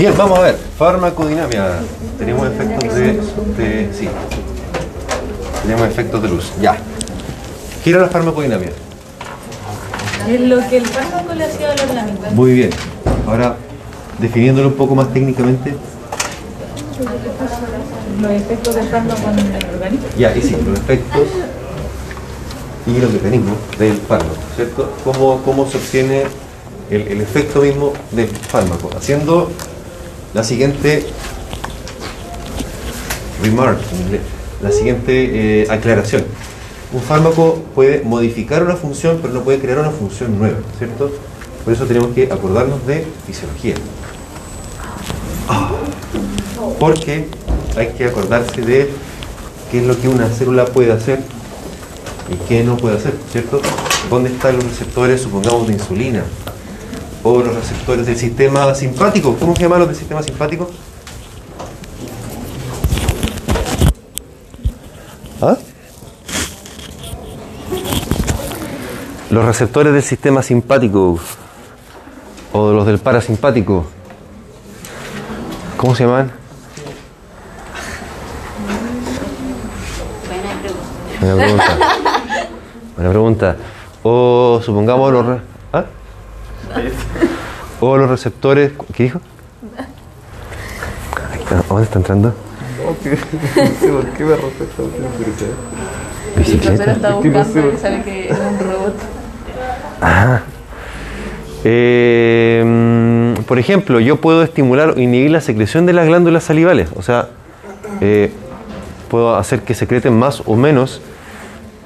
Bien, vamos a ver. Farmacodinámica. Tenemos efectos de, de- Sí. Tenemos efectos de luz. Ya. ¿Qué era la farmacodinámica? Es lo que el fármaco le hacía a la orgánica. Muy bien. Ahora, definiéndolo un poco más técnicamente. Los efectos del fármaco en el organismo. Ya, y sí, los efectos y los mecanismos del fármaco, ¿cierto? ¿Cómo, cómo se obtiene el, el efecto mismo del fármaco? Haciendo la siguiente remark, la siguiente eh, aclaración. Un fármaco puede modificar una función, pero no puede crear una función nueva, ¿cierto? Por eso tenemos que acordarnos de fisiología. Porque hay que acordarse de qué es lo que una célula puede hacer y qué no puede hacer, ¿cierto? ¿Dónde están los receptores, supongamos, de insulina? O los receptores del sistema simpático. ¿Cómo se llaman los del sistema simpático? ¿Ah? Los receptores del sistema simpático o los del parasimpático. ¿Cómo se llaman? Buena pregunta. Buena pregunta. O supongamos los... ¿Ah? O los receptores... ¿Qué dijo? ¿Dónde está entrando? No sé por qué me. El profesor Bicicleta. buscando y sabe que es un robot. Ah. Eh, mm, por ejemplo, yo puedo estimular o inhibir la secreción de las glándulas salivales. O sea, eh, puedo hacer que secreten más o menos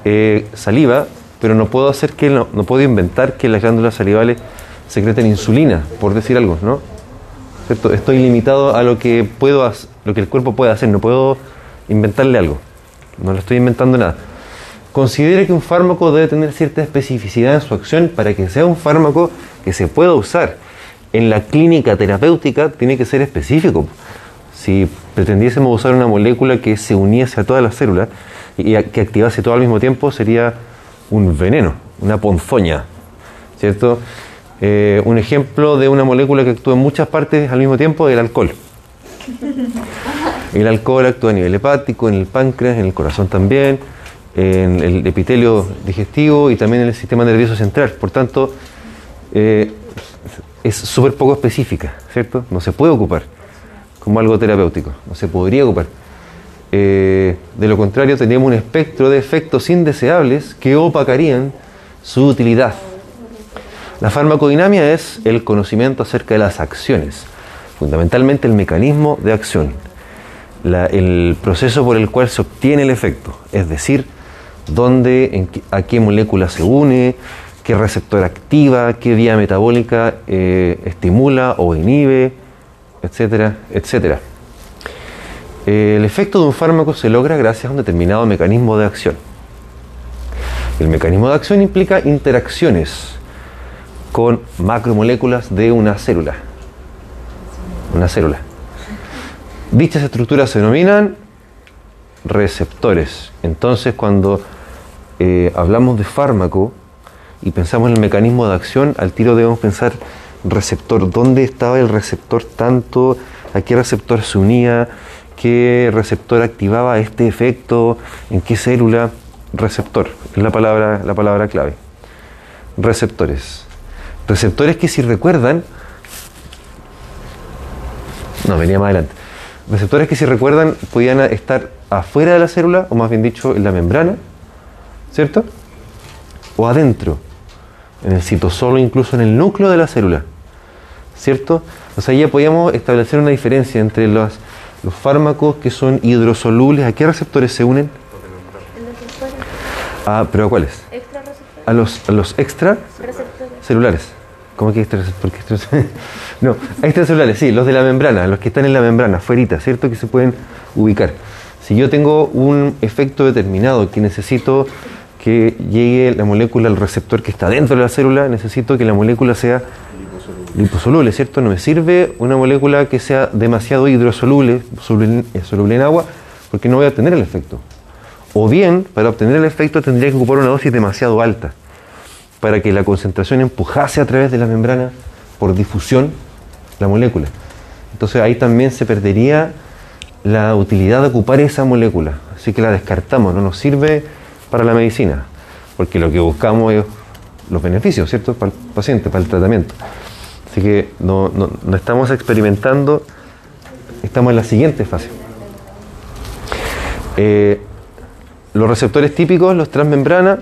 eh, saliva, pero no puedo hacer que no, no puedo inventar que las glándulas salivales secreten insulina, por decir algo, ¿no? ¿Cierto? Estoy limitado a lo que puedo lo que el cuerpo puede hacer, no puedo inventarle algo. No le estoy inventando nada. Considere que un fármaco debe tener cierta especificidad en su acción para que sea un fármaco que se pueda usar. En la clínica terapéutica tiene que ser específico. Si pretendiésemos usar una molécula que se uniese a todas las células y que activase todo al mismo tiempo, sería un veneno, una ponzoña. ¿Cierto? Eh, un ejemplo de una molécula que actúa en muchas partes al mismo tiempo es el alcohol. El alcohol actúa a nivel hepático, en el páncreas, en el corazón también, en el epitelio digestivo y también en el sistema nervioso central. Por tanto, eh, es súper poco específica, ¿cierto? No se puede ocupar como algo terapéutico, no se podría ocupar. Eh, de lo contrario, tendríamos un espectro de efectos indeseables que opacarían su utilidad. La farmacodinamia es el conocimiento acerca de las acciones, fundamentalmente el mecanismo de acción, el proceso por el cual se obtiene el efecto, es decir, dónde, a qué molécula se une, qué receptor activa, qué vía metabólica eh, estimula o inhibe, etcétera, etcétera. El efecto de un fármaco se logra gracias a un determinado mecanismo de acción. El mecanismo de acción implica interacciones con macromoléculas de una célula. Una célula. Dichas estructuras se denominan receptores. Entonces, cuando eh, hablamos de fármaco y pensamos en el mecanismo de acción, al tiro debemos pensar receptor. ¿Dónde estaba el receptor tanto? ¿A qué receptor se unía? ¿Qué receptor activaba este efecto? ¿En qué célula? Receptor, es la palabra, la palabra clave. Receptores. Receptores que si recuerdan, no, venía más adelante. Receptores que si recuerdan podían estar afuera de la célula, o más bien dicho, en la membrana, ¿cierto? O adentro, en el citosolo, incluso en el núcleo de la célula, ¿cierto? O sea, ya podíamos establecer una diferencia entre los, los fármacos que son hidrosolubles. ¿A qué receptores se unen? Ah, ¿pero a cuáles? A los, a los extra celulares. ¿Cómo que extra, por qué extra- No, extracelulares, sí, los de la membrana, los que están en la membrana, fuerita, ¿cierto? Que se pueden ubicar. Si yo tengo un efecto determinado que necesito que llegue la molécula al receptor que está dentro de la célula, necesito que la molécula sea liposoluble, ¿cierto? No me sirve una molécula que sea demasiado hidrosoluble, soluble, eh, soluble en agua, porque no voy a obtener el efecto. O bien, para obtener el efecto tendría que ocupar una dosis demasiado alta para que la concentración empujase a través de la membrana por difusión la molécula. Entonces ahí también se perdería la utilidad de ocupar esa molécula. Así que la descartamos, no nos sirve para la medicina, porque lo que buscamos es los beneficios, ¿cierto? Para el paciente, para el tratamiento. Así que no, no, estamos experimentando, estamos en la siguiente fase. Eh, los receptores típicos, los transmembrana,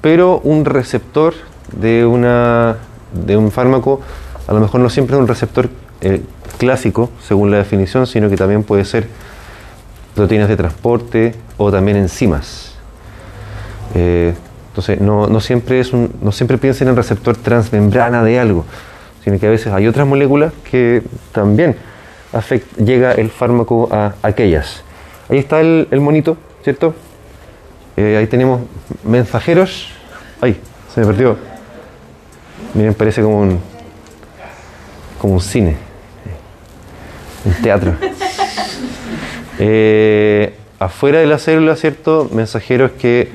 pero un receptor de, una, de un fármaco, a lo mejor no siempre es un receptor eh, clásico, según la definición, sino que también puede ser proteínas de transporte o también enzimas. Eh, entonces, no, no, siempre es un, no siempre piensen en receptor transmembrana de algo, sino que a veces hay otras moléculas que también afect, llega el fármaco a aquellas. Ahí está el, el monito, ¿cierto? Eh, ahí tenemos mensajeros. Ay, se me perdió. Miren, parece como un, como un cine, un teatro. Eh, afuera de la célula, ¿cierto? Mensajeros que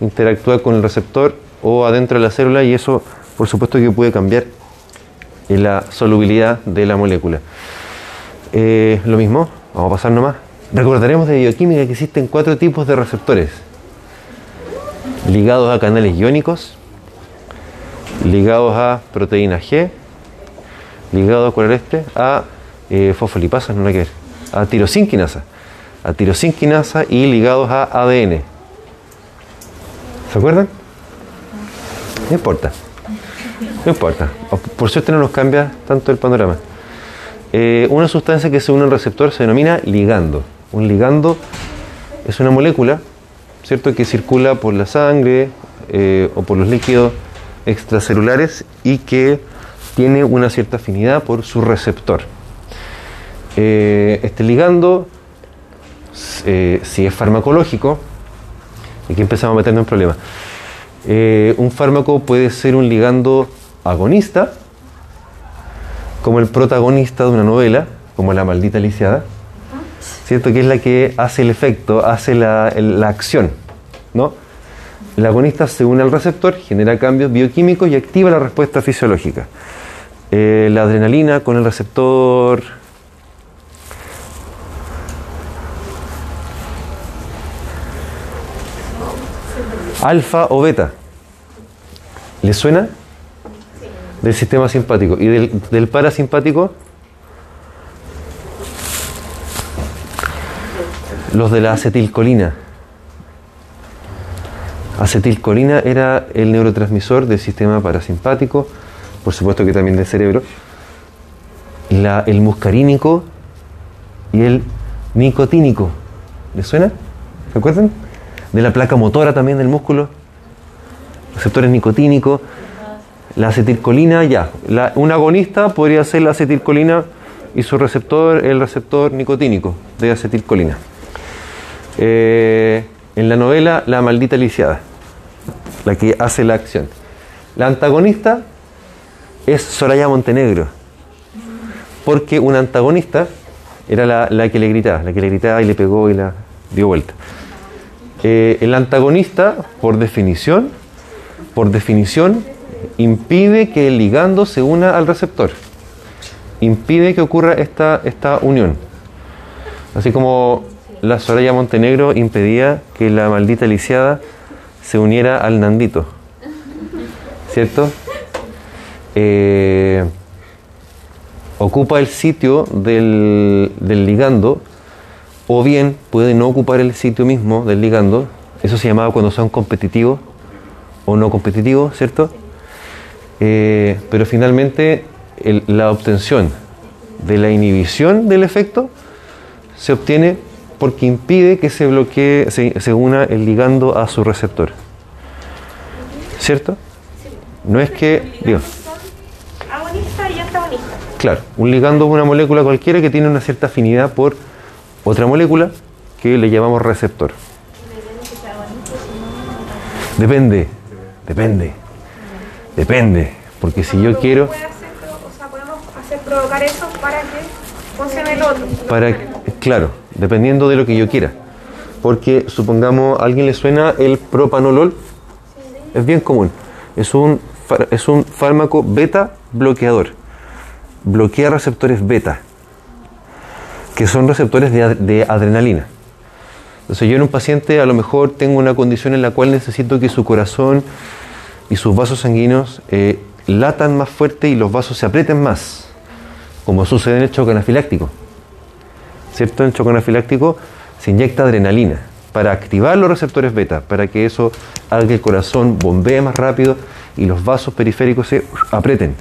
interactúan con el receptor o adentro de la célula y eso, por supuesto, que puede cambiar en la solubilidad de la molécula. Eh, lo mismo, vamos a pasar nomás. Recordaremos de bioquímica que existen cuatro tipos de receptores ligados a canales iónicos, ligados a proteína G, ligados a este, a eh, fosfolipasas, no hay que ver, a tirosinquinasa, a tirosinquinasa y ligados a ADN. ¿Se acuerdan? No importa. No importa. Por suerte no nos cambia tanto el panorama. Eh, una sustancia que se une al receptor se denomina ligando. Un ligando es una molécula, ¿cierto?, que circula por la sangre eh, o por los líquidos extracelulares y que tiene una cierta afinidad por su receptor. Eh, este ligando, eh, si es farmacológico, aquí empezamos a meternos en problemas, un fármaco puede ser un ligando agonista, como el protagonista de una novela, como la maldita lisiada, ¿cierto? Que es la que hace el efecto, hace la, la acción, ¿no? El agonista se une al receptor, genera cambios bioquímicos y activa la respuesta fisiológica. Eh, la adrenalina con el receptor alfa o beta. ¿Le suena? Del sistema simpático. ¿Y del, del parasimpático? Los de la acetilcolina. Acetilcolina era el neurotransmisor del sistema parasimpático, por supuesto que también del cerebro. El muscarínico y el nicotínico. ¿Les suena? ¿Se acuerdan? De la placa motora también del músculo. Receptores nicotínicos. La acetilcolina, ya. Un agonista podría ser la acetilcolina y su receptor, el receptor nicotínico de acetilcolina. Eh, en la novela La maldita lisiada, la que hace la acción. La antagonista es Soraya Montenegro, porque un antagonista era la, la, que le gritaba, la que le gritaba y le pegó y la dio vuelta. Eh, el antagonista, por definición, por definición, impide que el ligando se una al receptor, impide que ocurra esta, esta unión. Así como la Soraya Montenegro impedía que la maldita lisiada se uniera al Nandito. ¿Cierto? Eh, ocupa el sitio del, del, ligando o bien puede no ocupar el sitio mismo del ligando. Eso se llamaba cuando son competitivos o no competitivos, ¿cierto? Eh, pero finalmente el, la obtención de la inhibición del efecto se obtiene porque impide que se bloquee, se, se, una el ligando a su receptor. ¿Cierto? No es que. Digo, agonista y antagonista. Claro, un ligando es una molécula cualquiera que tiene una cierta afinidad por otra molécula que le llamamos receptor. Depende, depende, depende. Porque si yo quiero. Hacer, o sea, podemos hacer provocar eso para que funcione el otro. Para, claro, dependiendo de lo que yo quiera. Porque supongamos a alguien le suena el propanolol, es bien común. Es un, es un fármaco beta bloqueador. Bloquea receptores beta. que son receptores de, ad- de adrenalina. Entonces yo en un paciente a lo mejor tengo una condición en la cual necesito que su corazón y sus vasos sanguíneos eh, latan más fuerte y los vasos se aprieten más, como sucede en el choque anafiláctico. ¿Cierto? En el choque anafiláctico se inyecta adrenalina para activar los receptores beta, para que eso haga que el corazón bombee más rápido y los vasos periféricos se aprieten,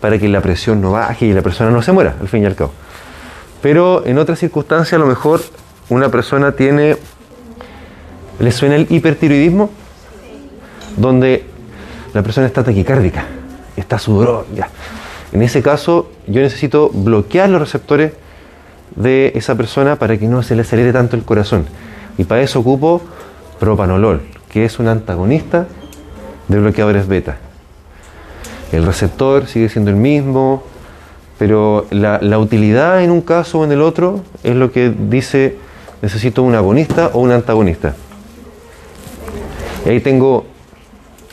para que la presión no baje y la persona no se muera, al fin y al cabo. Pero en otras circunstancias a lo mejor una persona tiene, ¿le suena el hipertiroidismo? Donde la persona está taquicárdica, está sudorón, ya. En ese caso yo necesito bloquear los receptores de esa persona para que no se le acelere tanto el corazón. Y para eso ocupo propanolol, que es un antagonista de bloqueadores beta. El receptor sigue siendo el mismo, pero la, la utilidad en un caso o en el otro es lo que dice necesito un agonista o un antagonista. Y ahí tengo,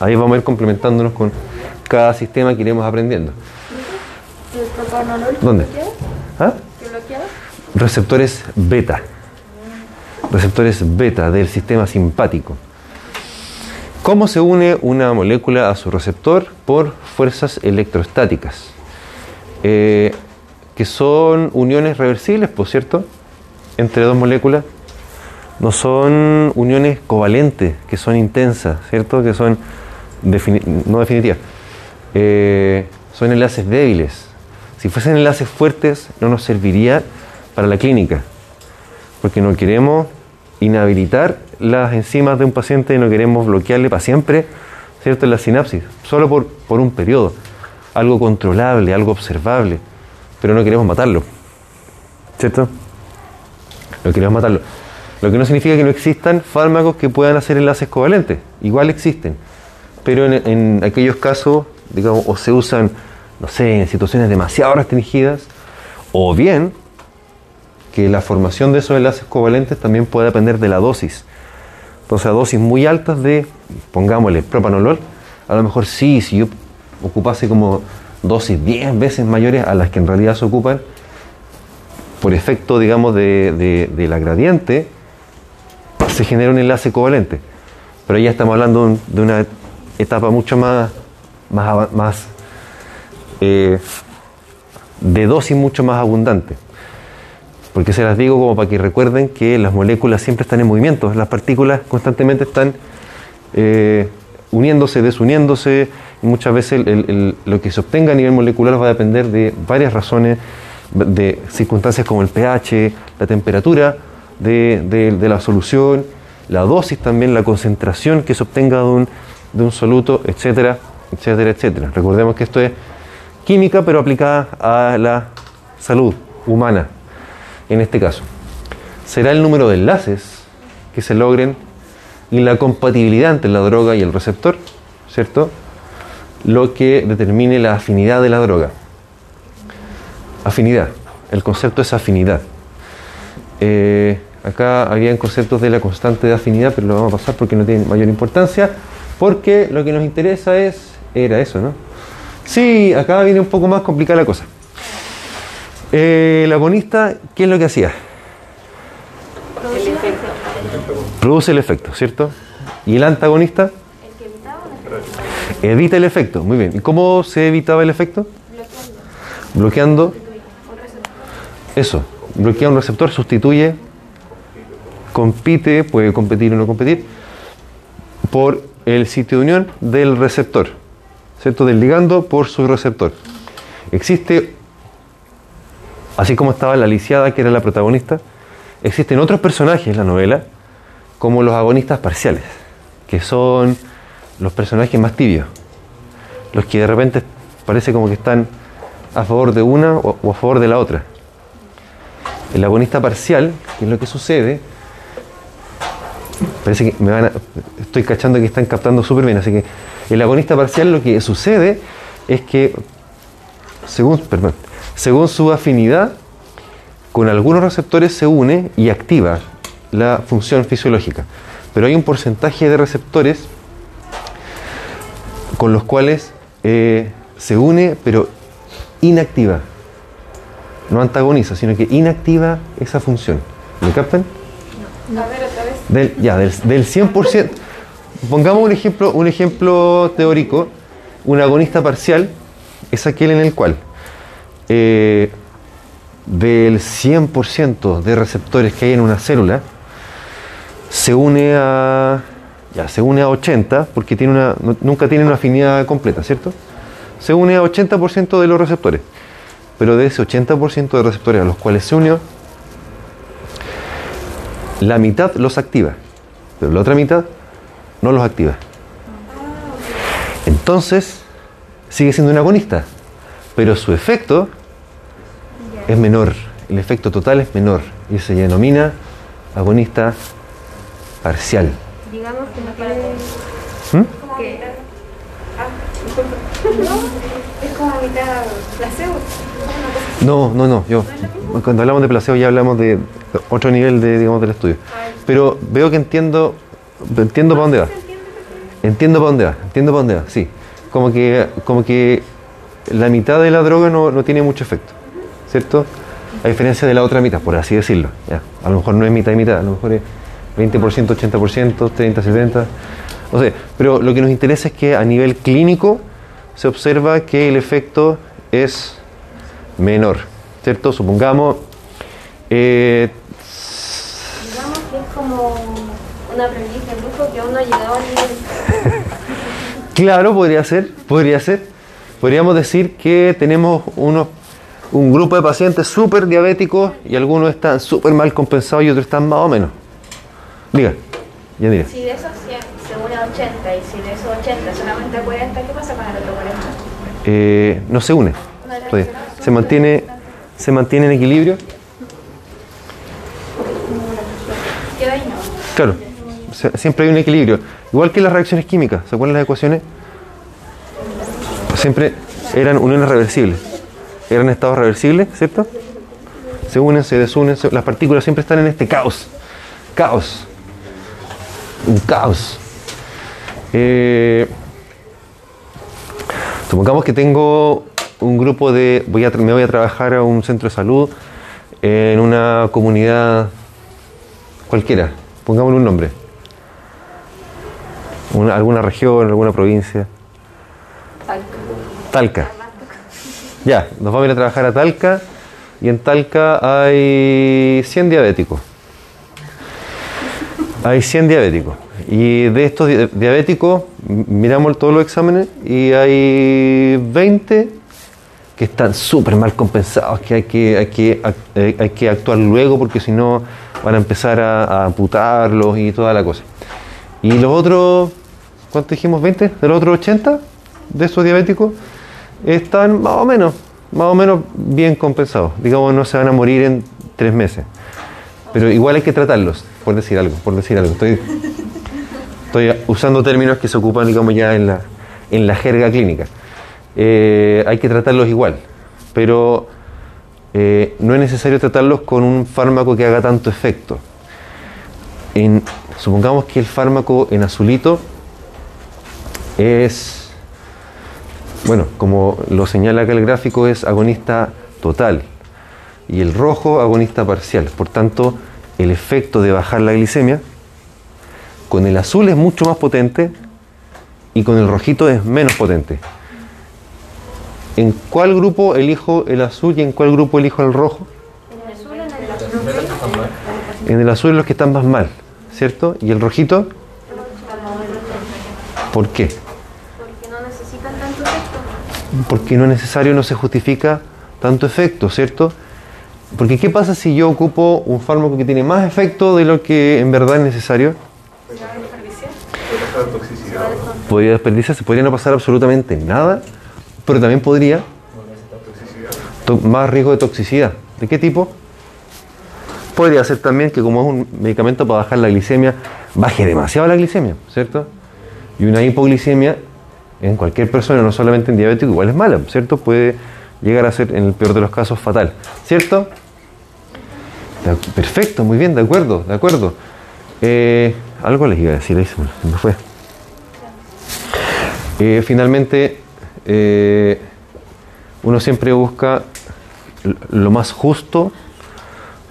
ahí vamos a ir complementándonos con cada sistema que iremos aprendiendo. ¿El propanolol ¿Dónde? ¿Ah? Receptores beta. Receptores beta del sistema simpático. ¿Cómo se une una molécula a su receptor? Por fuerzas electrostáticas. Eh, que son uniones reversibles, por cierto, entre dos moléculas. No son uniones covalentes, que son intensas, ¿cierto? Que son no definitivas. Eh, son enlaces débiles. Si fuesen enlaces fuertes, no nos serviría para la clínica, porque no queremos inhabilitar las enzimas de un paciente y no queremos bloquearle para siempre, ¿cierto? La sinapsis, solo por, por un periodo, algo controlable, algo observable, pero no queremos matarlo, ¿cierto? No queremos matarlo. Lo que no significa que no existan fármacos que puedan hacer enlaces covalentes, igual existen, pero en, en aquellos casos, digamos, o se usan, no sé, en situaciones demasiado restringidas, o bien que la formación de esos enlaces covalentes también puede depender de la dosis. Entonces, a dosis muy altas de, pongámosle, propanolol, a lo mejor sí, si yo ocupase como dosis 10 veces mayores a las que en realidad se ocupan, por efecto, digamos, de, de- la gradiente, se genera un enlace covalente. Pero ya estamos hablando de un- de una etapa mucho más, más, más eh, de dosis mucho más abundante. Porque se las digo como para que recuerden que las moléculas siempre están en movimiento, las partículas constantemente están eh, uniéndose, desuniéndose, y muchas veces lo que se obtenga a nivel molecular va a depender de varias razones, de circunstancias como el pH, la temperatura de la solución, la dosis también, la concentración que se obtenga de un, de un soluto, etcétera, etcétera, etcétera. Recordemos que esto es química, pero aplicada a la salud humana, en este caso. Será el número de enlaces que se logren y la compatibilidad entre la droga y el receptor, ¿cierto? Lo que determine la afinidad de la droga. Afinidad. El concepto es afinidad. Eh, acá habían conceptos de la constante de afinidad, pero lo vamos a pasar porque no tiene mayor importancia, porque lo que nos interesa es, era eso, ¿no? Sí, acá viene un poco más complicada la cosa. Eh, el agonista, ¿qué es lo que hacía? El efecto. Produce el efecto, ¿cierto? ¿Y el antagonista? El que evitaba Evita el efecto, muy bien. ¿Y cómo se evitaba el efecto? bloqueando. Bloqueando eso, bloquea un receptor, sustituye, compite, puede competir o no competir, por el sitio de unión del receptor, ¿cierto? Del ligando por su receptor. Existe, así como estaba la lisiada, que era la protagonista, existen otros personajes en la novela, como los agonistas parciales, que son los personajes más tibios, los que de repente parece como que están a favor de una o, a favor de la otra. El agonista parcial, que es lo que sucede, parece que me van a, estoy cachando que están captando súper bien, así que el agonista parcial lo que sucede es que según, perdón, según su afinidad con algunos receptores se une y activa la función fisiológica. Pero hay un porcentaje de receptores con los cuales eh, se une pero inactiva no antagoniza, sino que inactiva esa función. ¿Me captan? A ver, otra vez. Del, ya, del, del 100%. Pongamos un ejemplo, un ejemplo teórico. Un agonista parcial es aquel en el cual eh, del 100% de receptores que hay en una célula se une a ya se une a 80 porque tiene una, no- nunca tiene una afinidad completa, ¿cierto? Se une a 80% de los receptores. Pero de ese 80% de receptores a los cuales se unió, la mitad los activa, pero la otra mitad no los activa. Entonces, sigue siendo un agonista, pero su efecto es menor, el efecto total es menor y se denomina agonista parcial. Digamos que no tiene... Ah. No, es como a mitad placebo. No, no, no. Yo, cuando hablamos de placebo ya hablamos de otro nivel de, digamos, del estudio. Pero veo que entiendo, entiendo para dónde va. Entiendo para dónde va, entiendo para dónde va, sí. Como que, como que la mitad de la droga no, no tiene mucho efecto, ¿cierto? A diferencia de la otra mitad, por así decirlo. Ya. A lo mejor no es mitad y mitad, a lo mejor es 20%, 80%, 30, 70. O sea, pero lo que nos interesa es que a nivel clínico se observa que el efecto es menor, ¿cierto? Supongamos, eh, Digamos que es como un aprendiz de brujo que aún no ha llegado al nivel. Claro, podría ser, podría ser. Podríamos decir que tenemos unos, un grupo de pacientes súper diabéticos y algunos están súper mal compensados y otros están más o menos. Diga, ya diré. Si de esos 100 se une a 80 y si de esos 80 solamente a 40, ¿qué pasa con el otro 40? Eh, no se une, todavía. se mantiene, se mantiene en equilibrio. Claro, siempre hay un equilibrio. Igual que las reacciones químicas, ¿se acuerdan las ecuaciones? Siempre eran uniones reversibles. Eran estados reversibles, ¿cierto? Se unen, se desunen, las partículas siempre están en este caos. Caos. Un caos. Eh, supongamos que tengo un grupo de. Voy a, me voy a trabajar a un centro de salud en una comunidad cualquiera. Pongámosle un nombre. Una- alguna región, alguna provincia. Talca. Ya, nos vamos a ir a trabajar a Talca y en Talca hay 100 diabéticos. Hay 100 diabéticos. Y de estos di- diabéticos, miramos todos los exámenes y hay 20 que están súper mal compensados, que hay que, hay, que, eh, hay que actuar luego porque si no van a empezar a, a amputarlos y toda la cosa. Y los otros, ¿cuánto dijimos? ¿20? ¿De los otros 80 de estos diabéticos? Están más o menos, más o menos bien compensados. Digamos, no se van a morir en tres meses. Pero igual hay que tratarlos, por decir algo, por decir algo. Estoy, estoy usando términos que se ocupan, digamos, ya en la, en la jerga clínica. Eh, hay que tratarlos igual, pero eh, no es necesario tratarlos con un fármaco que haga tanto efecto. En- supongamos que el fármaco en azulito es, bueno, como lo señala acá el gráfico, es agonista total y el rojo agonista parcial. Por tanto, el efecto de bajar la glicemia con el azul es mucho más potente y con el rojito es menos potente. ¿En cuál grupo elijo el azul y en cuál grupo elijo el rojo? En el azul los que están más mal, ¿cierto? ¿Y el rojito? ¿Por qué? Porque no necesitan tanto efecto. Porque no es necesario, no se justifica tanto efecto, ¿cierto? Porque ¿qué pasa si yo ocupo un fármaco que tiene más efecto de lo que en verdad es necesario? Podría desperdiciarse, podría no pasar absolutamente nada, pero también podría más riesgo de toxicidad. ¿De qué tipo? Podría ser también que como es un medicamento para bajar la glicemia, baje demasiado la glicemia, ¿cierto? Y una hipoglicemia en cualquier persona, no solamente en diabético, igual es mala, ¿cierto? Puede llegar a ser, en el peor de los casos, fatal, ¿cierto? Perfecto, muy bien, de acuerdo, de acuerdo. Eh, algo les iba a decir, ahí se me, fue. Eh, finalmente, eh, uno siempre busca lo más justo,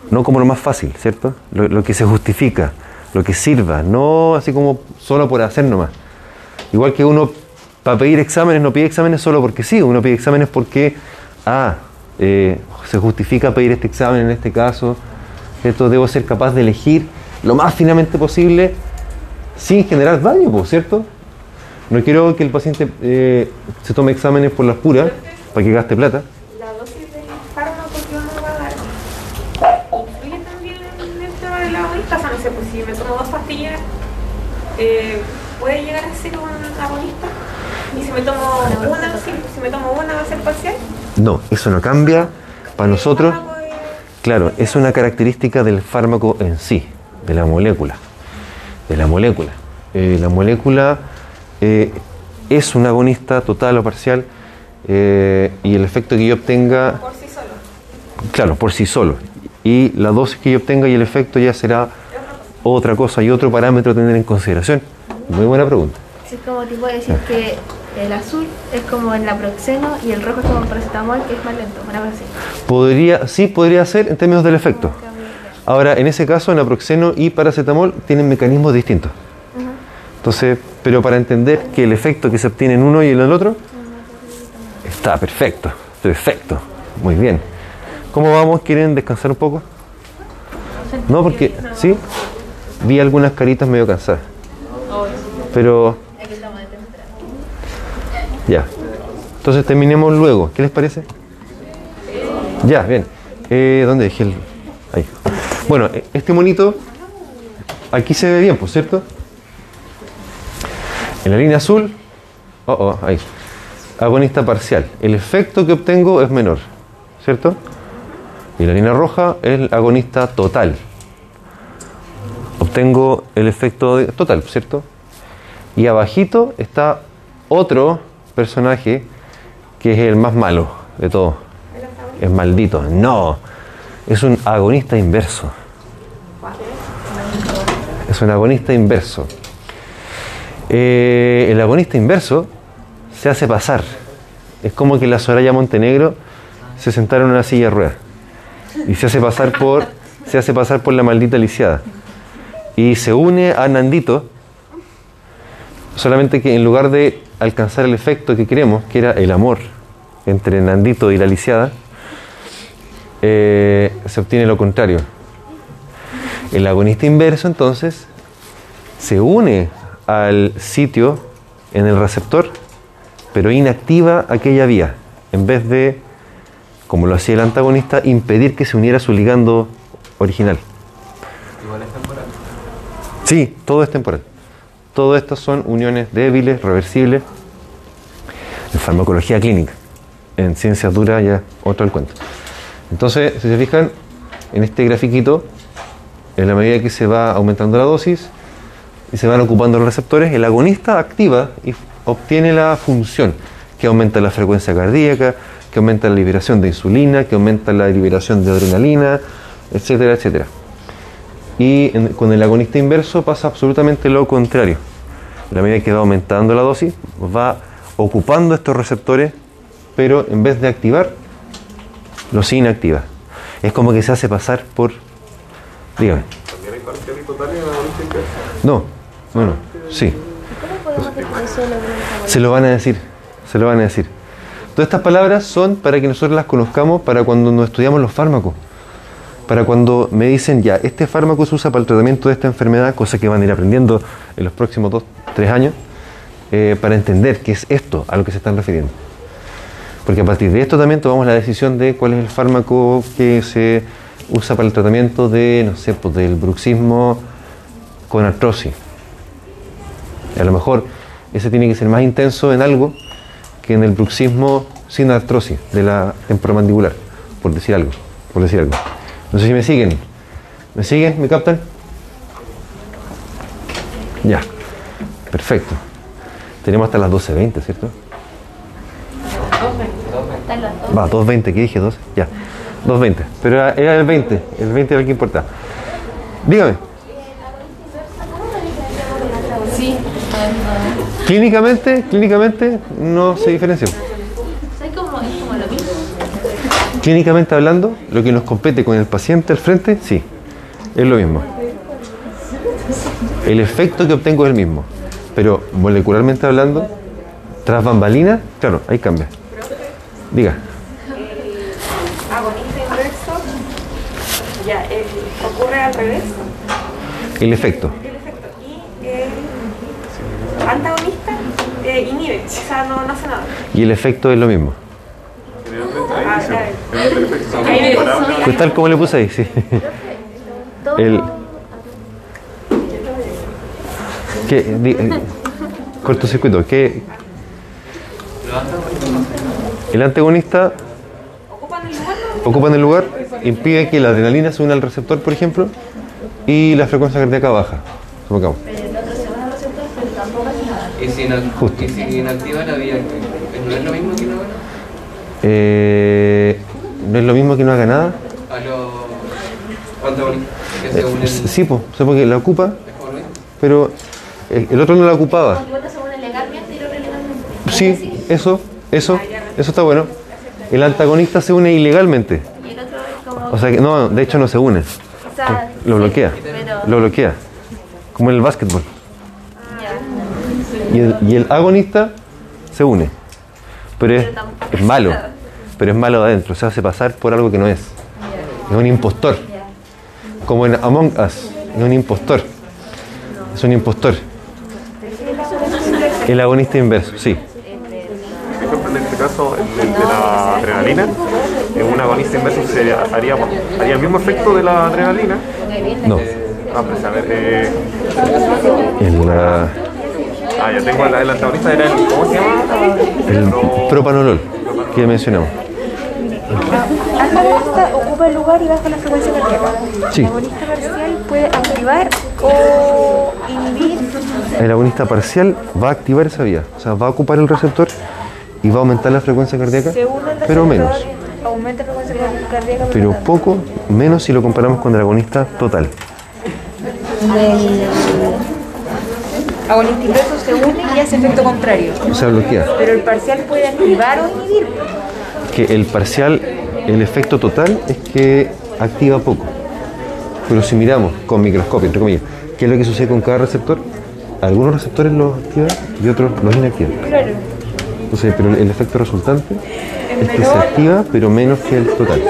no como lo más fácil, ¿cierto? Lo, lo que se justifica, lo que sirva, no así como solo por hacer nomás. Igual que uno para pedir exámenes no pide exámenes solo porque sí, uno pide exámenes porque, ah, eh, se justifica pedir este examen en este caso, ¿cierto? Debo ser capaz de elegir lo más finamente posible sin generar daño, ¿cierto? No quiero que el paciente eh, se tome exámenes por las puras para que gaste plata. La dosis del fármaco que uno va a dar influye también el tema de agonista. No sé, pues si me tomo dos pastillas, eh, ¿puede llegar a ser un agonista? Y si me tomo una, si, si me tomo una va a ser parcial. No, eso no cambia. Para nosotros, claro, es una característica del fármaco en sí, de la molécula. De la molécula. Eh, la molécula eh, es un agonista total o parcial eh, y el efecto que yo obtenga por sí solo. Claro, por sí solo. Y la dosis que yo obtenga y el efecto ya será otra cosa y otro parámetro a tener en consideración. Muy buena pregunta. Sí, es como tipo decir que el azul es como el naproxeno y el rojo es como el paracetamol, que es más lento, una cosa así. Podría, sí, podría ser en términos del efecto. Ahora, en ese caso, naproxeno y paracetamol tienen mecanismos distintos. Entonces, pero para entender que el efecto que se obtiene en uno y en el otro está perfecto, perfecto, muy bien. ¿Cómo vamos? ¿Quieren descansar un poco? No, porque sí, vi algunas caritas medio cansadas. Pero ya. Entonces terminemos luego. ¿Qué les parece? Ya, bien. Eh, ¿Dónde dejé el...? Ahí. Bueno, eh, este monito, aquí se ve bien, por cierto. En la línea azul, oh, oh, ahí. Agonista parcial. El efecto que obtengo es menor, ¿cierto? Y la línea roja es el agonista total. Obtengo el efecto total, ¿cierto? Y abajito está otro personaje que es el más malo de todos. Es maldito. No. Es un agonista inverso. Es un agonista inverso. Eh, el agonista inverso se hace pasar. Es como que la Soraya Montenegro se sentara en una silla de ruedas y se hace pasar por se hace pasar por la maldita lisiada y se une a Nandito solamente que en lugar de alcanzar el efecto que queremos que era el amor entre Nandito y la lisiada eh, se obtiene lo contrario el agonista inverso entonces se une al sitio en el receptor pero inactiva aquella vía en vez de como lo hacía el antagonista, impedir que se uniera a su ligando original. Igual es temporal. Sí, todo es temporal. Todo esto son uniones débiles, reversibles, en farmacología clínica. En ciencias duras ya otro el cuento. Entonces, si se fijan, en este grafiquito, en la medida que se va aumentando la dosis y se van ocupando los receptores, el agonista activa y obtiene la función que aumenta la frecuencia cardíaca, que aumenta la liberación de insulina, que aumenta la liberación de adrenalina, etcétera, etcétera. Y en- con el agonista inverso pasa absolutamente lo contrario. La medida que va aumentando la dosis, va ocupando estos receptores, pero en vez de activar, los inactiva. Es como que se hace pasar por... Dígame. También hay parcial y total en agonista inversa. No, no, no. Sí. ¿Cómo podemos definir eso de la voluntad? Se lo van a decir, se lo van a decir. Todas estas palabras son para que nosotros las conozcamos para cuando nos estudiamos los fármacos. Para cuando me dicen, ya, este fármaco se usa para el tratamiento de esta enfermedad, cosa que van a ir aprendiendo en los próximos dos, tres años, eh, para entender qué es esto a lo que se están refiriendo. Porque a partir de esto también tomamos la decisión de cuál es el fármaco que se usa para el tratamiento de, no sé, pues del bruxismo con artrosis. A lo mejor ese tiene que ser más intenso en algo que en el bruxismo sin artrosis de la temporomandibular, por decir algo, por decir algo. No sé si me siguen. ¿Me siguen? ¿Me captan? Ya. Perfecto. Tenemos hasta las 12.20, ¿cierto? Están las dos. Va, 2.20, ¿qué dije? 12. Ya. 2.20. Pero era, era el 20. El 20 era el que importa. Dígame. Sí. Clínicamente, clínicamente no se diferencia. ¿Sabes cómo es como lo mismo? Clínicamente hablando, lo que nos compete con el paciente al frente, sí, es lo mismo. El efecto que obtengo es el mismo. Pero molecularmente hablando, tras bambalinas, claro, ahí cambia. Diga. Agonista inverso, ya, eh, ocurre al revés, El efecto. el efecto. Y el antagonista eh, inhibe, o sea, no, no hace nada. Y el efecto es lo mismo. Pues tal como le puse ahí, sí. El- ¿Qué? Di- eh, cortocircuito. ¿Qué? El antagonista ocupan el lugar, ¿no? ocupa en el lugar, impide que la adrenalina se una al receptor, por ejemplo, y la frecuencia cardíaca baja. Supongamos. Y si, Justo. y si inactiva la vía, ¿no es lo mismo que no gana? Eh, no es lo mismo que no haga nada. A antagonistas que se Eh, unen. sí, pues, porque la ocupa, lo pero el, el otro no la ocupaba. Sí, eso, eso, eso está bueno. El antagonista se une ilegalmente. O sea que no, de hecho no se une. Lo bloquea. Lo bloquea. Como en el básquetbol. Y el, y el agonista se une. Pero es, es malo. Pero es malo de adentro. Se hace pasar por algo que no es. Es un impostor. Como en Among Us. Es un impostor. Es un impostor. El agonista inverso, sí. Por ejemplo, en este caso, el, de la adrenalina, en un agonista inverso haría, haría el mismo efecto de la adrenalina. No. Ah, pues a ver, eh, El, ah, ah, ya tengo el, el antagonista, era el, ¿cómo se llama? el propanolol que mencionamos. Ocupa el lugar y baja la frecuencia cardíaca. Sí. El agonista parcial puede activar o inhibir. El agonista parcial va a activar esa vía. O sea, va a ocupar el receptor y va a aumentar la frecuencia cardíaca, pero menos. Aumenta la frecuencia cardíaca. Pero poco menos si lo comparamos con el agonista total. El agonista inverso se une y hace efecto contrario. O sea, bloquea. Pero el parcial puede activar o inhibir. Que el parcial, el efecto total es que activa poco. Pero si miramos con microscopio, entre comillas, ¿qué es lo que sucede con cada receptor? Algunos receptores los activan y otros los inactivan. Claro. Entonces, pero el efecto resultante es que se activa, pero menos que el total.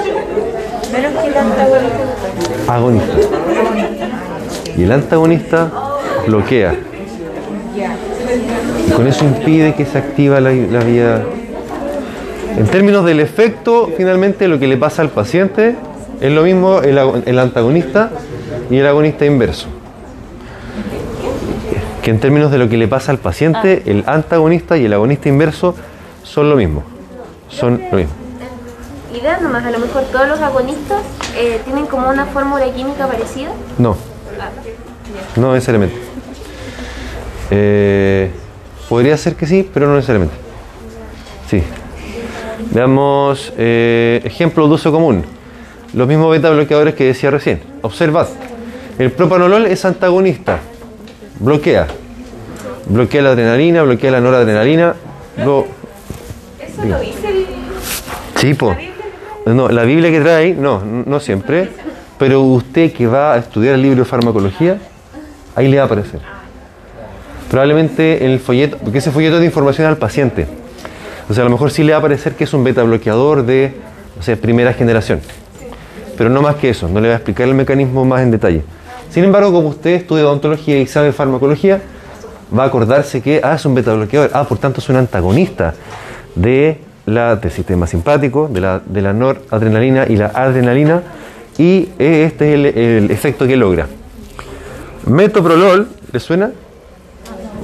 Menos que el antagonista. Agonista. Y el antagonista bloquea. Y con eso impide que se activa la, la vía. En términos del efecto, finalmente lo que le pasa al paciente es lo mismo el, ago- el antagonista y el agonista inverso. Que en términos de lo que le pasa al paciente, el antagonista y el agonista inverso son lo mismo. Son lo mismo. Idea nomás, a lo mejor todos los agonistas eh, tienen como una fórmula química parecida. No. No necesariamente. Eh, podría ser que sí, pero no necesariamente. Sí. Veamos eh, ejemplos de uso común. Los mismos beta bloqueadores que decía recién. Observad. El propanolol es antagonista. Bloquea. Bloquea la adrenalina, bloquea la noradrenalina. Lo, Eso lo dice el. Sí, po. No, la Biblia que trae no, no siempre. Pero usted que va a estudiar el libro de farmacología, ahí le va a aparecer. Probablemente en el folleto, porque ese folleto es de información al paciente. Sea, a lo mejor sí le va a aparecer que es un beta bloqueador de, o sea, primera generación. Pero no más que eso, no le va a explicar el mecanismo más en detalle. Sin embargo, como usted estudia odontología y sabe farmacología, va a acordarse que ah, es un beta bloqueador, ah, por tanto es un antagonista de la, del sistema simpático, de la, noradrenalina y la adrenalina, y eh, este es el efecto que logra. Metoprolol, ¿le suena?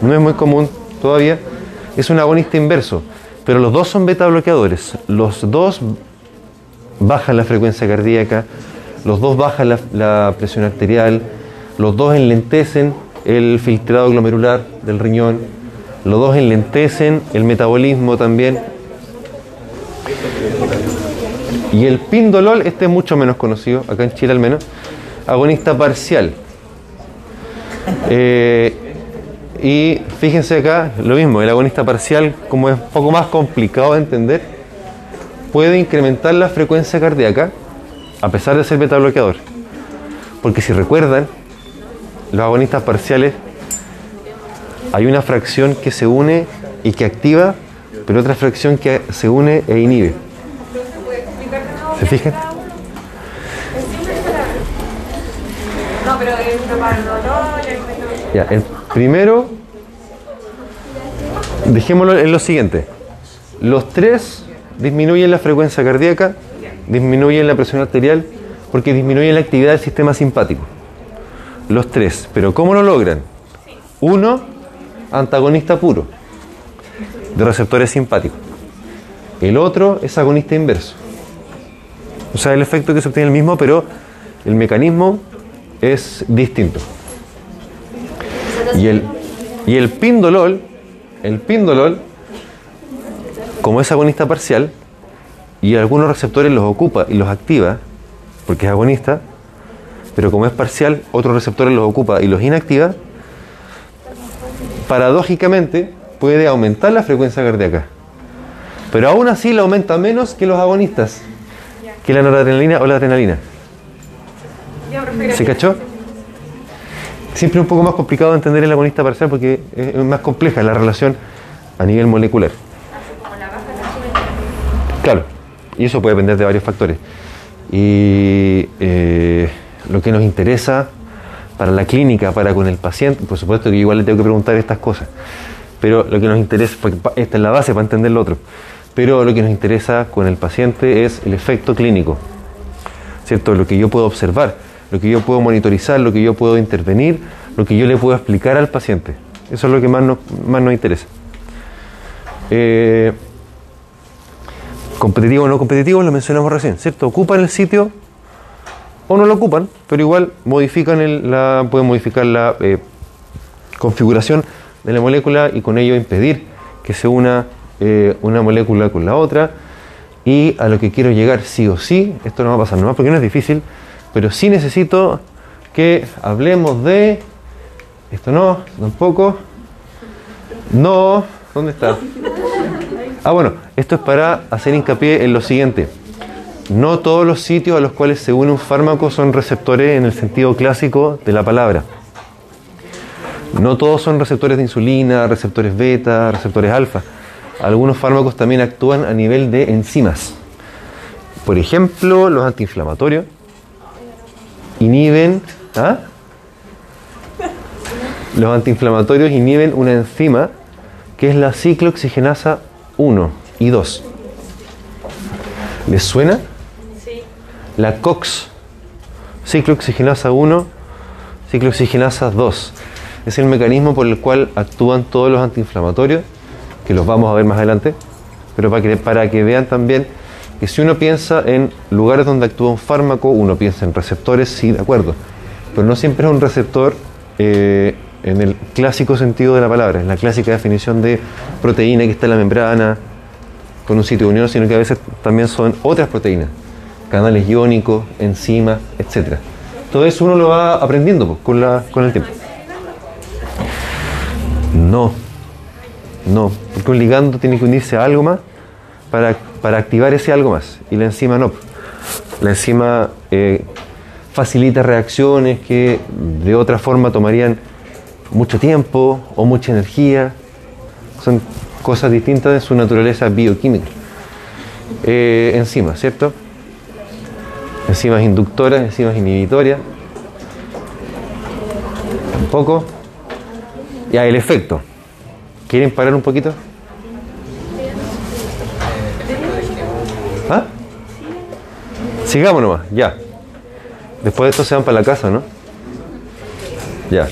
No es muy común todavía, es un agonista inverso, pero los dos son beta bloqueadores, los dos bajan la frecuencia cardíaca, los dos bajan la, presión arterial, los dos enlentecen el filtrado glomerular del riñón, los dos enlentecen el metabolismo también. Y el pindolol, este es mucho menos conocido, acá en Chile al menos, agonista parcial. Eh, y fíjense acá, lo mismo, el agonista parcial, como es un poco más complicado de entender, puede incrementar la frecuencia cardíaca a pesar de ser beta bloqueador. Porque si recuerdan, los agonistas parciales hay una fracción que se une y que activa, pero otra fracción que se une e inhibe. ¿Se fijan? No, pero el dolor, Ya, el primero, dejémoslo en lo siguiente. Los tres disminuyen la frecuencia cardíaca, disminuyen la presión arterial, porque disminuyen la actividad del sistema simpático. Los tres. Pero ¿cómo lo logran? Uno, antagonista puro, de receptores simpáticos. El otro es agonista inverso. O sea, el efecto que se obtiene es el mismo, pero el mecanismo es distinto. Y el, y el pindolol, el pindolol, como es agonista parcial, y algunos receptores los ocupa y los activa, porque es agonista, pero como es parcial, otros receptores los ocupa y los inactiva, paradójicamente puede aumentar la frecuencia cardíaca. Pero aún así la aumenta menos que los agonistas, que la noradrenalina o la adrenalina. ¿Se cachó? Siempre es un poco más complicado de entender el agonista parcial porque es más compleja la relación a nivel molecular. Claro, y eso puede depender de varios factores. Y eh, lo que nos interesa para la clínica, para con el paciente, por supuesto que igual le tengo que preguntar estas cosas, pero lo que nos interesa, pa- esta es la base para entender lo otro, pero lo que nos interesa con el paciente es el efecto clínico, ¿cierto? Lo que yo puedo observar, lo que yo puedo monitorizar, lo que yo puedo intervenir, lo que yo le puedo explicar al paciente. Eso es lo que más nos, más nos interesa. Eh, competitivo o no competitivo, lo mencionamos recién, ¿cierto? Ocupan el sitio o no lo ocupan, pero igual modifican el- la, pueden modificar la eh, configuración de la molécula y con ello impedir que se una eh, una molécula con la otra. Y a lo que quiero llegar sí o sí, esto no va a pasar nomás porque no es difícil, pero sí necesito que hablemos de. Esto no, tampoco. No, ¿dónde está? Ah, bueno, esto es para hacer hincapié en lo siguiente. No todos los sitios a los cuales se une un fármaco son receptores en el sentido clásico de la palabra. No todos son receptores de insulina, receptores beta, receptores alfa. Algunos fármacos también actúan a nivel de enzimas. Por ejemplo, los antiinflamatorios inhiben. ¿ah? Los antiinflamatorios inhiben una enzima que es la ciclooxigenasa 1 y 2. ¿Les suena? Sí. La COX, ciclooxigenasa 1, ciclooxigenasa 2. Es el mecanismo por el cual actúan todos los antiinflamatorios, que los vamos a ver más adelante, pero para que, para que vean también que si uno piensa en lugares donde actúa un fármaco, uno piensa en receptores, sí, de acuerdo, pero no siempre es un receptor eh, en el clásico sentido de la palabra, en la clásica definición de proteína que está en la membrana, con un sitio de unión, sino que a veces también son otras proteínas, canales iónicos, enzimas, etc. Todo eso uno lo va aprendiendo pues, con, la, con el tiempo. No, no, porque un ligando tiene que unirse a algo más para, para activar ese algo más, y la enzima no. La enzima eh, facilita reacciones que de otra forma tomarían mucho tiempo o mucha energía. Son cosas distintas de su naturaleza bioquímica. Eh, enzimas, ¿cierto? Enzimas inductoras, enzimas inhibitorias. Tampoco. Ya, el efecto. ¿Quieren parar un poquito? Sigamos nomás, ya. Después de esto se van para la casa, ¿no? Ya.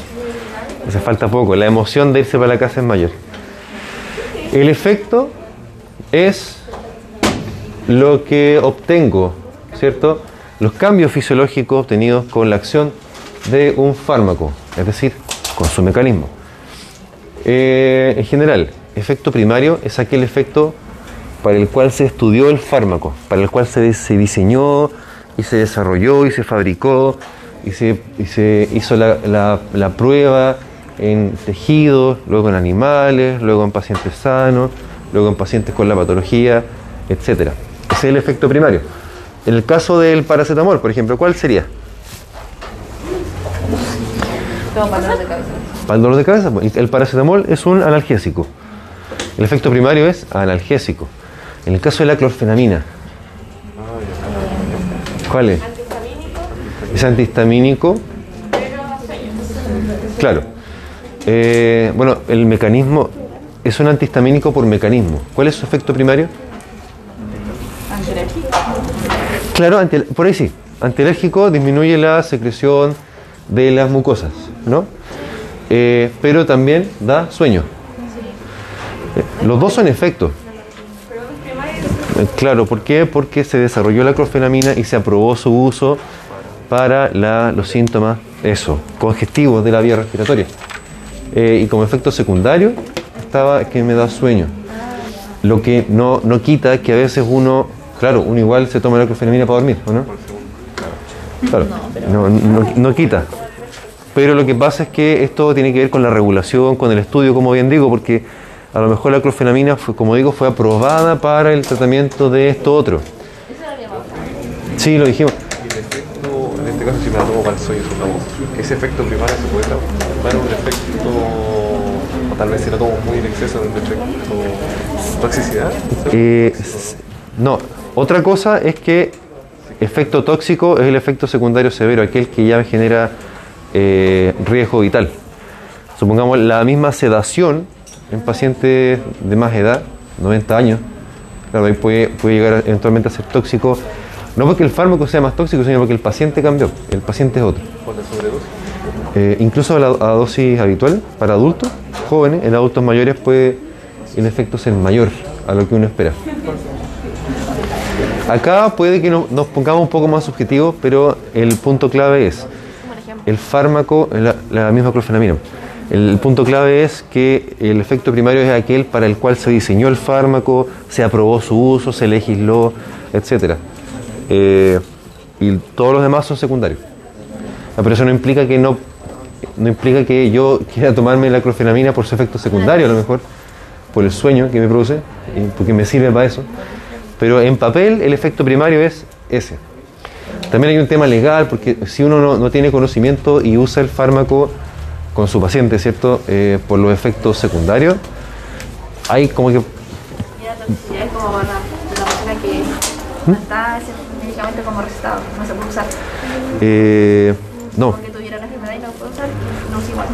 Hace falta poco. La emoción de irse para la casa es mayor. El efecto es lo que obtengo, ¿cierto? Los cambios fisiológicos obtenidos con la acción de un fármaco, es decir, con su mecanismo. Eh, en general, efecto primario es aquel efecto para el cual se estudió el fármaco, para el cual se, se diseñó y se desarrolló y se fabricó y se, y se hizo la, la- la prueba en tejidos, luego en animales, luego en pacientes sanos, luego en pacientes con la patología, etc. Ese es el efecto primario. En el caso del paracetamol, por ejemplo, ¿cuál sería? Todo para dolor de cabeza. Para el dolor de cabeza, pues, el paracetamol es un analgésico. El efecto primario es analgésico. En el caso de la clorfenamina, ¿cuál es? Es antihistamínico. Claro. Eh, bueno, el mecanismo es un antihistamínico por mecanismo. ¿Cuál es su efecto primario? Claro, anti- por ahí sí. Antialérgico disminuye la secreción de las mucosas, ¿no? Eh, pero también da sueño. Eh, Los dos son efectos. Claro, ¿por qué? Porque se desarrolló la clorfenamina y se aprobó su uso para la- los síntomas, eso, congestivos de la vía respiratoria. Eh, y como efecto secundario estaba que me da sueño. Lo que no, no quita que a veces uno, claro, uno igual se toma la clorfenamina para dormir, ¿o no? Claro, no, no- no quita. Pero lo que pasa es que esto tiene que ver con la regulación, con el estudio, como bien digo, porque a lo mejor la clorfenamina, fue, como digo, fue aprobada para el tratamiento de esto otro. Sí, lo dijimos. Y el efecto, en este caso, si me la tomo para el supongamos, ese efecto primario se puede transformar un efecto, o tal vez si lo tomo muy en exceso, un efecto toxicidad. Eh, no, otra cosa es que efecto tóxico es el efecto secundario severo, aquel que ya genera eh, riesgo vital. Supongamos la misma sedación en pacientes de más edad, 90 años, claro, ahí puede, puede llegar eventualmente a ser tóxico, no porque el fármaco sea más tóxico, sino porque el paciente cambió, el paciente es otro. Por la sobredosis. Eh, incluso a, la, a dosis habitual para adultos jóvenes, en adultos mayores puede el efecto ser mayor a lo que uno espera. Acá puede que no- nos pongamos un poco más subjetivos, pero el punto clave es el fármaco, la, la misma clorfenamina. El punto clave es que el efecto primario es aquel para el cual se diseñó el fármaco, se aprobó su uso, se legisló, etc. y todos los demás son secundarios. Pero eso no implica que no, no implica que yo quiera tomarme la clorfenamina por su efecto secundario, a lo mejor, por el sueño que me produce, porque me sirve para eso. Pero en papel el efecto primario es ese. También hay un tema legal, porque si uno no, no tiene conocimiento y usa el fármaco con su paciente, ¿cierto? Eh, por los efectos secundarios, hay como que Y la toxicidad es como para la persona que ¿Mm? no está ese medicamento como recetado, no se puede usar. eh, no, Porque tuviera la enfermedad y no puede usar, no es igual.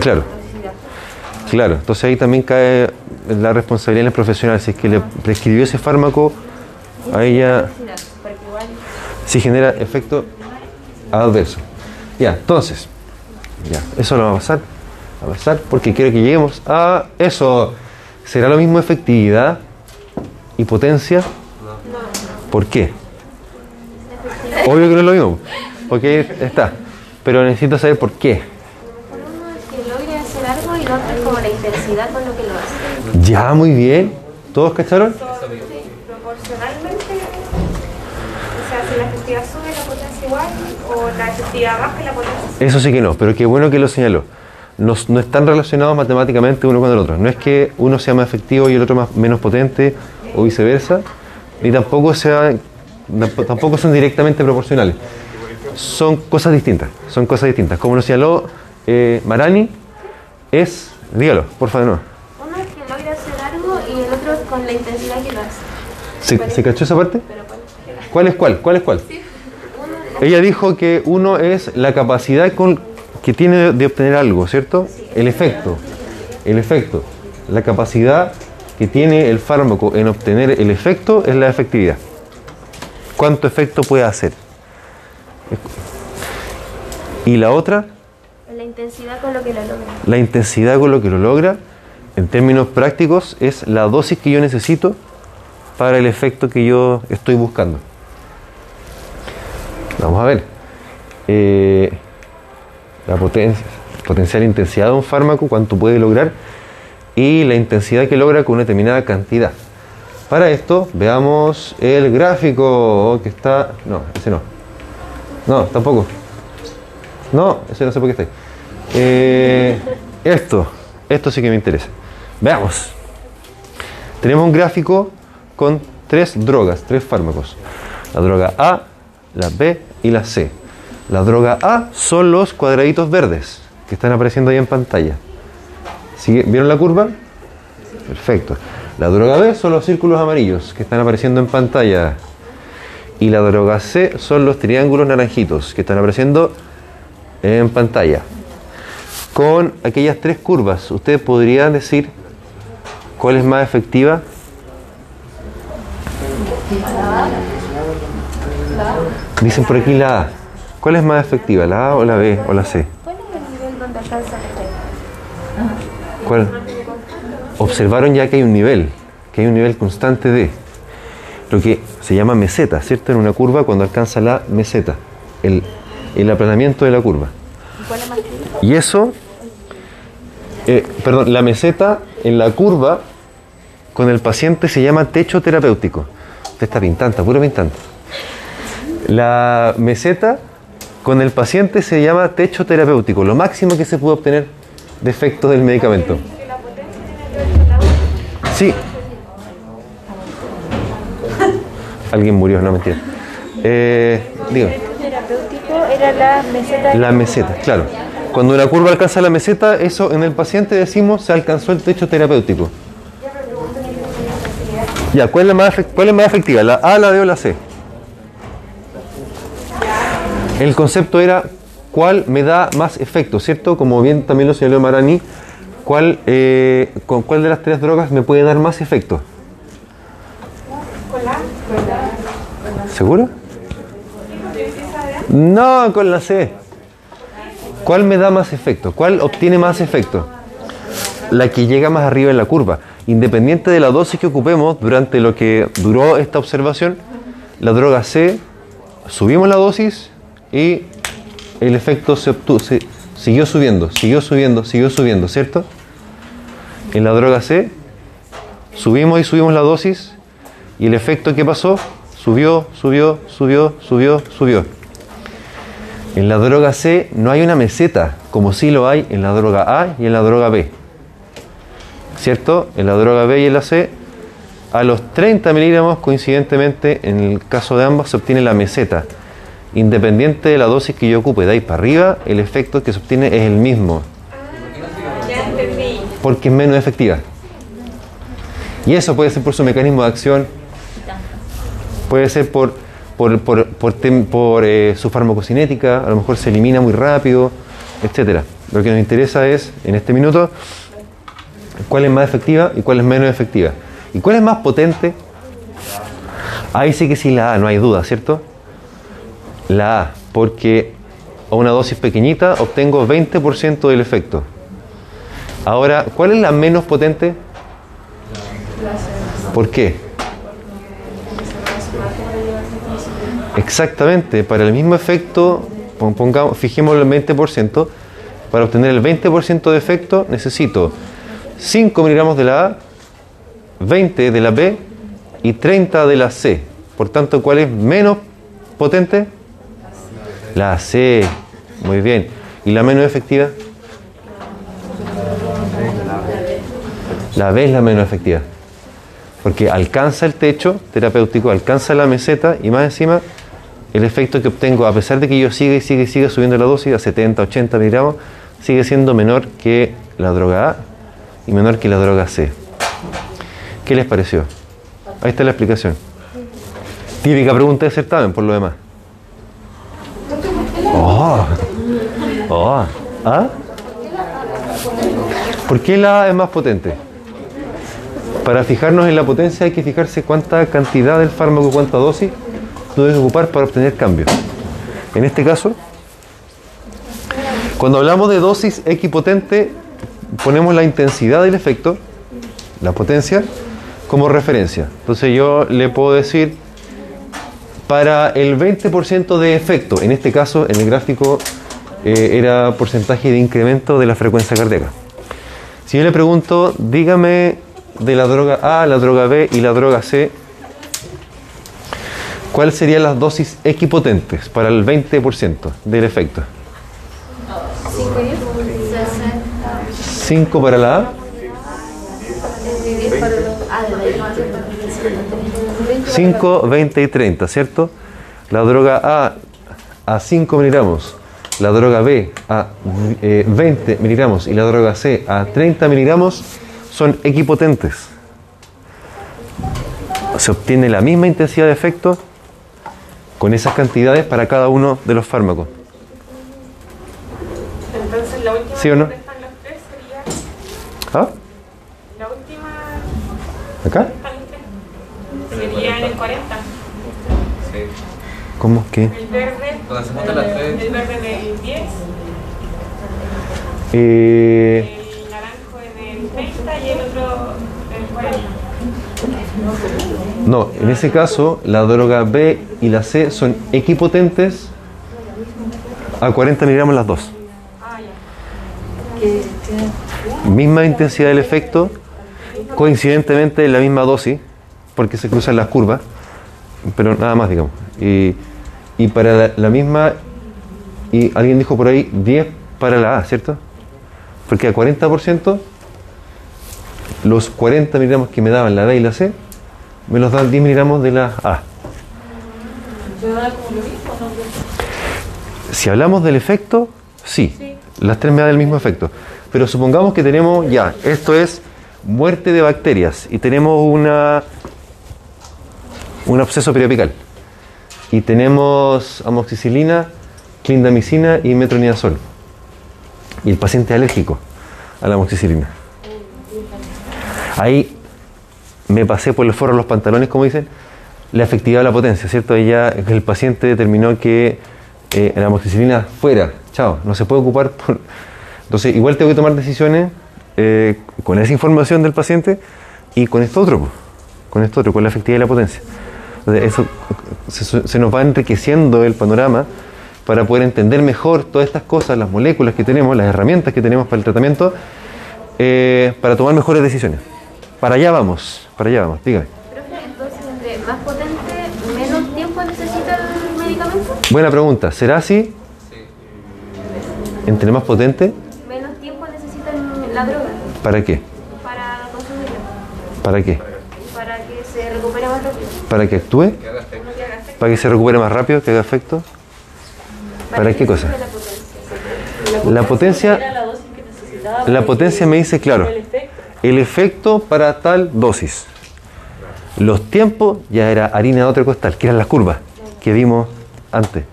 claro. Claro, entonces ahí también cae la responsabilidad en el profesional. Si es que le prescribió ese fármaco, a ella sí genera efecto adverso. Ya, entonces, ya, eso lo va a pasar, va a pasar porque quiero que lleguemos a eso. ¿Será lo mismo efectividad y potencia? ¿Por qué? Obvio que no es lo mismo, porque está. Pero necesito saber por qué. uno es que logre hacer algo y es como la intensidad con lo que lo hace. Ya, muy bien. ¿Todos cacharon? Proporcionalmente, o sea, si la efectividad sube, la potencia igual, o la efectividad baja y la potencia. Eso sí que no, pero qué bueno que lo señaló. No, no están relacionados matemáticamente uno con el otro. No es que uno sea más efectivo y el otro más, menos potente o viceversa, ni tampoco, sea, tamp- tampoco son directamente proporcionales. Son cosas distintas, son cosas distintas. Como lo señaló eh, Marani, es, dígalo, por favor, no. Uno es que logra hacer algo y el otro con la intensidad que lo hace. ¿Se, ¿se cachó esa parte? Pero ¿cuál? ¿Cuál es cuál? ¿Cuál es cuál? Ella dijo que uno es la capacidad con- que tiene de, de obtener algo, ¿cierto? El efecto. El efecto. La capacidad que tiene el fármaco en obtener el efecto es la efectividad. ¿Cuánto efecto puede hacer? Y la otra, La intensidad con lo que lo logra. la intensidad con lo que lo logra, en términos prácticos, es la dosis que yo necesito para el efecto que yo estoy buscando. Vamos a ver. Eh, la potencia, potencial intensidad de un fármaco, cuánto puede lograr, y la intensidad que logra con una determinada cantidad. Para esto, veamos el gráfico que está. No, ese no. No, tampoco. No, ese no sé por qué está ahí. Eh, esto, esto sí que me interesa. Veamos. Tenemos un gráfico con tres drogas, tres fármacos. La droga A, la B y la C. La droga A son los cuadraditos verdes que están apareciendo ahí en pantalla. ¿Sigue- ¿Vieron la curva? Perfecto. La droga B son los círculos amarillos que están apareciendo en pantalla. Y la droga C son los triángulos naranjitos que están apareciendo en pantalla. Con aquellas tres curvas, ¿ustedes podrían decir cuál es más efectiva? Dicen por aquí la A. ¿Cuál es más efectiva, la A o la B o la C? ¿Cuál es el nivel donde alcanza el efecto? ¿Cuál? Observaron ya que hay un nivel, que hay un nivel constante de lo que se llama meseta, ¿cierto? En una curva cuando alcanza la meseta, el, el aplanamiento de la curva. Y eso, eh, perdón, la meseta en la curva con el paciente se llama techo terapéutico. Está pintando, puro pintando. La meseta con el paciente se llama techo terapéutico, lo máximo que se puede obtener de efectos del medicamento. Sí. Alguien murió, no mentira. Eh, terapéutico era la meseta. la meseta, claro. Cuando una curva alcanza la meseta, eso en el paciente decimos se alcanzó el techo terapéutico. Ya, ¿cuál es la más, cuál es más efectiva? ¿La A, la B o la C? El concepto era cuál me da más efecto, ¿cierto? Como bien también lo señaló Marani, ¿cuál, eh, ¿con cuál de las tres drogas me puede dar más efecto? ¿Seguro? No, con la C. ¿Cuál me da más efecto? ¿Cuál obtiene más efecto? La que llega más arriba en la curva. Independiente de la dosis que ocupemos durante lo que duró esta observación, la droga C, subimos la dosis y el efecto se obtuvo, siguió subiendo, siguió subiendo, siguió subiendo, ¿cierto? En la droga C, subimos y subimos la dosis y el efecto que pasó, subió, subió, subió, subió, subió. En la droga C no hay una meseta, como sí lo hay en la droga A y en la droga B. ¿Cierto? En la droga B y en la C, a los 30 miligramos, coincidentemente, en el caso de ambas, se obtiene la meseta. Independiente de la dosis que yo ocupe de ahí para arriba, el efecto que se obtiene es el mismo, porque es menos efectiva. Y eso puede ser por su mecanismo de acción, puede ser por, por, tem- por, eh, su farmacocinética, a lo mejor se elimina muy rápido, etcétera. Lo que nos interesa es, en este minuto, cuál es más efectiva y cuál es menos efectiva. ¿Y cuál es más potente? Ahí sí que sí la A, no hay duda, ¿cierto? La A, porque a una dosis pequeñita obtengo 20% del efecto. Ahora, ¿cuál es la menos potente? ¿Por qué? Exactamente, para el mismo efecto, pon- pongamos, fijémoslo en 20%, para obtener el 20% de efecto necesito 5 miligramos de la A, 20 de la B y 30 de la C. Por tanto, ¿cuál es menos potente? La C. Muy bien. ¿Y la menos efectiva? La B es la menos efectiva. Porque alcanza el techo terapéutico, alcanza la meseta y más encima el efecto que obtengo, a pesar de que yo siga y siga y siga subiendo la dosis a 70, 80 miligramos, sigue siendo menor que la droga A y menor que la droga C. ¿Qué les pareció? Ahí está la explicación. Típica pregunta de certamen, por lo demás. Oh. Oh. ¿Ah? ¿Por qué la A es más potente? Para fijarnos en la potencia hay que fijarse cuánta cantidad del fármaco, cuánta dosis debes ocupar para obtener cambios. En este caso, cuando hablamos de dosis equipotente, ponemos la intensidad del efecto, la potencia, como referencia. Entonces yo le puedo decir, para el 20% de efecto, en este caso en el gráfico eh, era porcentaje de incremento de la frecuencia cardíaca. Si yo le pregunto, dígame de la droga A, la droga B y la droga C, ¿cuáles serían las dosis equipotentes para el 20% del efecto? 5 para la A, 5, 20 y 30, ¿cierto? La droga A a 5 miligramos, la droga B a eh, 20 miligramos y la droga C a 30 miligramos son equipotentes. Se obtiene la misma intensidad de efecto con esas cantidades para cada uno de los fármacos. Entonces la última ¿Sí o no? donde están los tres sería ¿Ah? la última ¿Acá? Sería en el 40. Sí. ¿Cómo? ¿Qué? El verde, Donde se juntan las tres. el verde en el 10, Eh, el naranjo en el 30 y el otro en el 40. no, en ese caso la droga B y la C son equipotentes a 40 miligramos las dos. Ah, ya. Misma intensidad del efecto, coincidentemente en la misma dosis, porque se cruzan las curvas, pero nada más, digamos. Y, y para la, la misma, y alguien dijo por ahí 10 para la A, ¿cierto? Porque a 40%, los 40 miligramos que me daban la B y la C, me los dan 10 miligramos de la A. Si hablamos del efecto, sí, las tres me dan el mismo efecto. Pero supongamos que tenemos ya, esto es muerte de bacterias y tenemos una un absceso periapical. Y tenemos amoxicilina, clindamicina y metronidazol. Y el paciente es alérgico a la amoxicilina. Ahí me pasé por el forro de los pantalones, como dicen, la efectividad de la potencia, ¿cierto? Ahí ya el paciente determinó que eh, la amoxicilina fuera, chao, no se puede ocupar. Por... Entonces, igual tengo que tomar decisiones eh, con esa información del paciente y con esto otro, con esto otro, con la efectividad y la potencia. Entonces, eso se, se nos va enriqueciendo el panorama para poder entender mejor todas estas cosas, las moléculas que tenemos, las herramientas que tenemos para el tratamiento, eh, para tomar mejores decisiones. Para allá vamos, para allá vamos, dígame. Profe, entonces, entre más potente, menos tiempo necesita el medicamento. Buena pregunta, ¿será así? ¿Entre más potente? Menos tiempo necesita el- la droga ¿Para qué? para consumirla. ¿Para qué? Para que se recupere más rápido. ¿Para que actúe? ¿Para que se recupere más rápido, que haga efecto? ¿Para qué cosa? La potencia. La potencia, Era la dosis que necesitaba. la potencia me dice, claro, El efecto. el efecto para tal dosis. Los tiempos ya era harina de otro costal, que eran las curvas que vimos antes,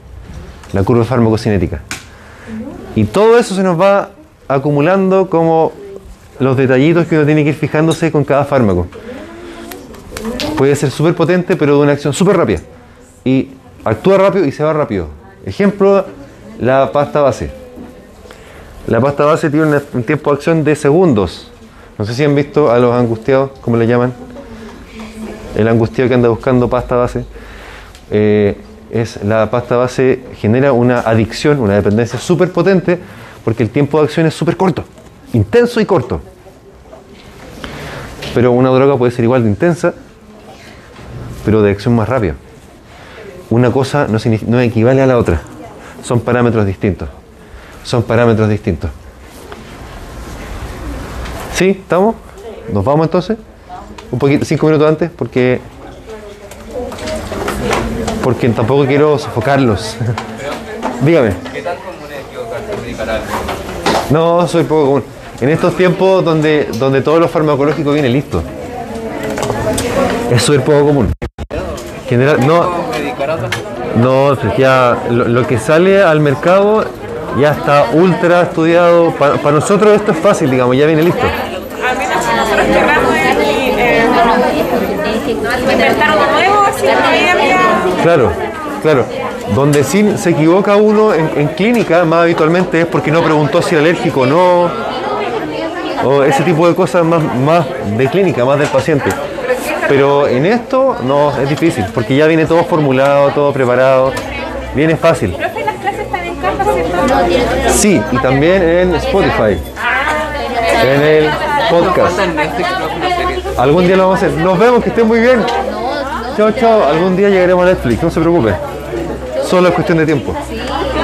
la curva farmacocinética. Y todo eso se nos va acumulando como los detallitos que uno tiene que ir fijándose con cada fármaco. Puede ser súper potente, pero de una acción súper rápida. Y actúa rápido y se va rápido. Ejemplo, la pasta base. La pasta base tiene un tiempo de acción de segundos. No sé si han visto a los angustiados, como le llaman. El angustiado que anda buscando pasta base. Eh, es la pasta base genera una adicción, una dependencia súper potente, porque el tiempo de acción es súper corto, intenso y corto. Pero una droga puede ser igual de intensa, pero de acción más rápida. Una cosa no, no equivale a la otra. Son parámetros distintos. Son parámetros distintos. ¿Sí? ¿Estamos? ¿Nos vamos entonces? Un poquito, cinco minutos antes, porque porque tampoco quiero sofocarlos. Dígame. ¿Qué tan común es equivocarse? No, soy poco común. En estos tiempos donde, donde todo lo farmacológico viene listo. Es súper poco común. General, no, a no, ya lo, lo que sale al mercado ya está ultra estudiado. Pa- Para nosotros esto es fácil, digamos, ya viene listo. Al menos si nosotros querramos eh, inventar algo nuevo, una idea Claro, claro. Donde sí se equivoca uno en, clínica más habitualmente es porque no preguntó si era alérgico o no. O ese tipo de cosas más, más de clínica, más del paciente. Pero en esto no es difícil, porque ya viene todo formulado, todo preparado. Viene fácil. Sí, y también en Spotify, en el podcast. Algún día lo vamos a hacer. Nos vemos, que estén muy bien. Chao, chao. Algún día llegaremos a Netflix, no se preocupe. Solo es cuestión de tiempo.